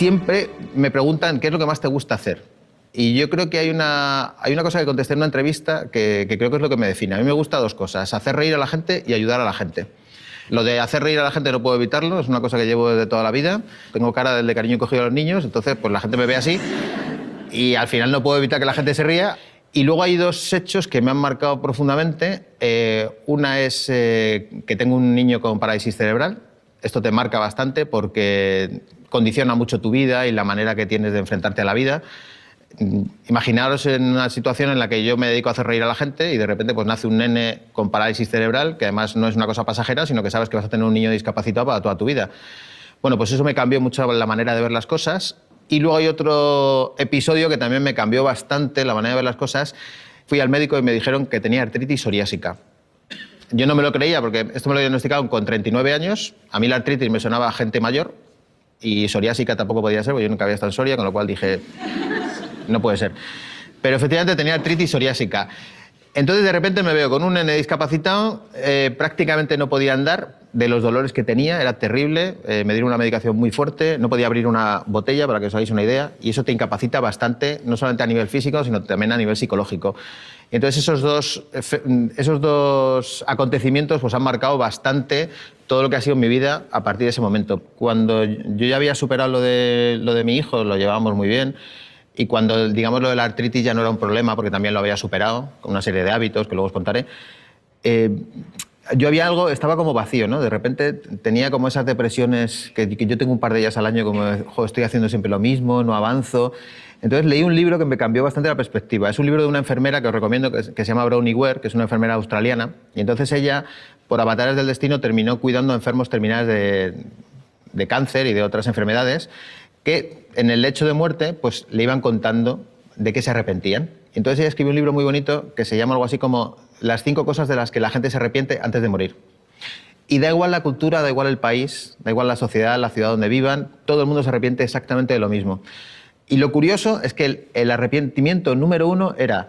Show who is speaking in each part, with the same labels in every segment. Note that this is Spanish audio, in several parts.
Speaker 1: siempre me preguntan qué es lo que más te gusta hacer. Y yo creo que hay una, hay una cosa que contesté en una entrevista que, creo que es lo que me define. A mí me gusta dos cosas, hacer reír a la gente y ayudar a la gente. Lo de hacer reír a la gente no puedo evitarlo, es una cosa que llevo desde toda la vida. Tengo cara de cariño cogido a los niños, entonces pues la gente me ve así y al final no puedo evitar que la gente se ría. Y luego hay dos hechos que me han marcado profundamente. Eh, una es eh, que tengo un niño con parálisis cerebral. Esto te marca bastante porque condiciona mucho tu vida y la manera que tienes de enfrentarte a la vida. Imaginaros en una situación en la que yo me dedico a hacer reír a la gente y de repente pues nace un nene con parálisis cerebral, que además no es una cosa pasajera, sino que sabes que vas a tener un niño discapacitado para toda tu vida. Bueno, pues eso me cambió mucho la manera de ver las cosas. Y luego hay otro episodio que también me cambió bastante la manera de ver las cosas. Fui al médico y me dijeron que tenía artritis psoriásica. Yo no me lo creía porque esto me lo diagnosticaron con 39 años. A mí la artritis me sonaba gente mayor y psoriásica tampoco podía ser, porque yo nunca había estado en Soria, con lo cual dije, no puede ser. Pero efectivamente tenía artritis psoriásica. Entonces de repente me veo con un nene discapacitado, eh, prácticamente no podía andar de los dolores que tenía, era terrible, eh, me dieron una medicación muy fuerte, no podía abrir una botella, para que os hagáis una idea, y eso te incapacita bastante, no solamente a nivel físico, sino también a nivel psicológico. Entonces esos dos, efe- esos dos acontecimientos pues, han marcado bastante todo lo que ha sido mi vida a partir de ese momento. Cuando yo ya había superado lo de, lo de mi hijo, lo llevábamos muy bien, y cuando, digamos, lo de la artritis ya no era un problema, porque también lo había superado, con una serie de hábitos que luego os contaré, eh, yo había algo, estaba como vacío, ¿no? De repente tenía como esas depresiones, que, yo tengo un par de ellas al año, como, "Jo, estoy haciendo siempre lo mismo, no avanzo. Entonces leí un libro que me cambió bastante la perspectiva. Es un libro de una enfermera que os recomiendo, que, se llama Brownie Ware, que es una enfermera australiana. Y entonces ella, por avatares del destino, terminó cuidando a enfermos terminales de cáncer y de otras enfermedades, que en el lecho de muerte pues, le iban contando de qué se arrepentían. Entonces ella escribió un libro muy bonito que se llama algo así como Las cinco cosas de las que la gente se arrepiente antes de morir. Y da igual la cultura, da igual el país, da igual la sociedad, la ciudad donde vivan, todo el mundo se arrepiente exactamente de lo mismo. Y lo curioso es que el arrepentimiento número uno era,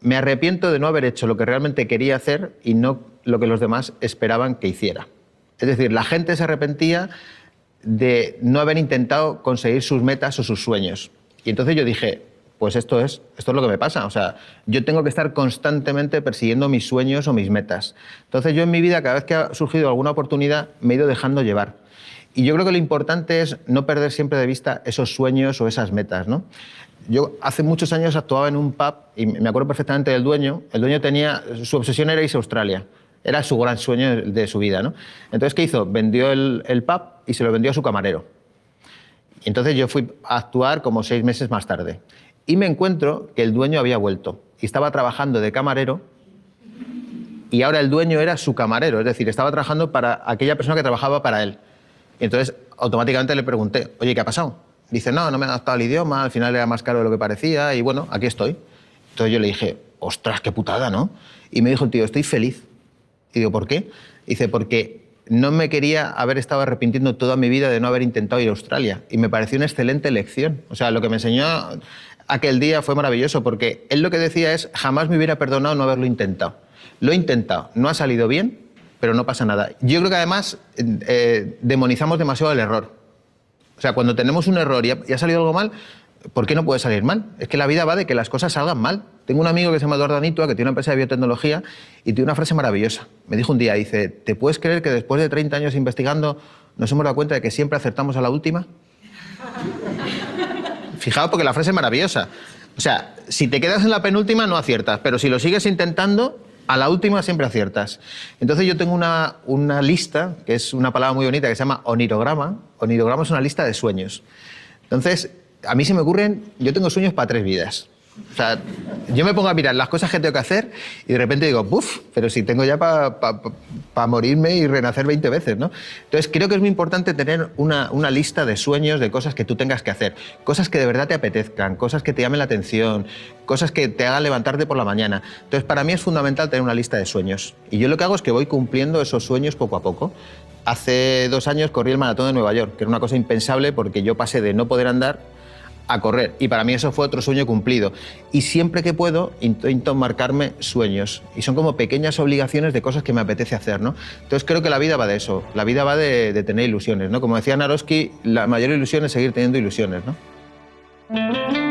Speaker 1: me arrepiento de no haber hecho lo que realmente quería hacer y no lo que los demás esperaban que hiciera. Es decir, la gente se arrepentía de no haber intentado conseguir sus metas o sus sueños. Y entonces yo dije, pues esto es, esto es lo que me pasa. O sea, yo tengo que estar constantemente persiguiendo mis sueños o mis metas. Entonces yo en mi vida, cada vez que ha surgido alguna oportunidad, me he ido dejando llevar. Y yo creo que lo importante es no perder siempre de vista esos sueños o esas metas, ¿no? Yo hace muchos años actuaba en un pub y me acuerdo perfectamente del dueño. El dueño tenía, su obsesión era irse a Australia. Era su gran sueño de su vida, ¿no? Entonces, ¿qué hizo? Vendió el, el pub y se lo vendió a su camarero. Entonces yo fui a actuar como seis meses más tarde. Y me encuentro que el dueño había vuelto y estaba trabajando de camarero y ahora el dueño era su camarero, es decir, estaba trabajando para aquella persona que trabajaba para él. Y entonces automáticamente le pregunté, oye, ¿qué ha pasado? Dice, no, no me he adaptado al idioma, al final era más caro de lo que parecía y bueno, aquí estoy. Entonces yo le dije, ostras, qué putada, ¿no? Y me dijo el tío, estoy feliz. Y digo, ¿por qué? Dice, porque no me quería haber estado arrepintiendo toda mi vida de no haber intentado ir a Australia. Y me pareció una excelente lección. O sea, lo que me enseñó aquel día fue maravilloso, porque él lo que decía es, jamás me hubiera perdonado no haberlo intentado. Lo he intentado, no ha salido bien, pero no pasa nada. Yo creo que además eh, demonizamos demasiado el error. O sea, cuando tenemos un error y y ha salido algo mal, ¿por qué no puede salir mal? Es que la vida va de que las cosas salgan mal. Tengo un amigo que se llama Eduardo Anitua, que tiene una empresa de biotecnología, y tiene una frase maravillosa. Me dijo un día, dice, ¿te puedes creer que después de 30 años investigando nos hemos dado cuenta de que siempre acertamos a la última? Fijaos porque la frase es maravillosa. O sea, si te quedas en la penúltima no aciertas, pero si lo sigues intentando, a la última siempre aciertas. Entonces yo tengo una, una lista, que es una palabra muy bonita, que se llama onirograma. Onirograma es una lista de sueños. Entonces, a mí se me ocurren, yo tengo sueños para tres vidas. O sea, yo me pongo a mirar las cosas que tengo que hacer y de repente digo, ¡buf! Pero si tengo ya para morirme y renacer 20 veces, ¿no? Entonces creo que es muy importante tener una, una lista de sueños, de cosas que tú tengas que hacer, cosas que de verdad te apetezcan, cosas que te llamen la atención, cosas que te hagan levantarte por la mañana. Entonces para mí es fundamental tener una lista de sueños. Y yo lo que hago es que voy cumpliendo esos sueños poco a poco. Hace dos años corrí el maratón de Nueva York, que era una cosa impensable porque yo pasé de no poder andar a correr. Y para mí eso fue otro sueño cumplido. Y siempre que puedo, intento marcarme sueños. Y son como pequeñas obligaciones de cosas que me apetece hacer, ¿no? Entonces creo que la vida va de eso. La vida va de, tener ilusiones, ¿no? Como decía Naroski, la mayor ilusión es seguir teniendo ilusiones, ¿no?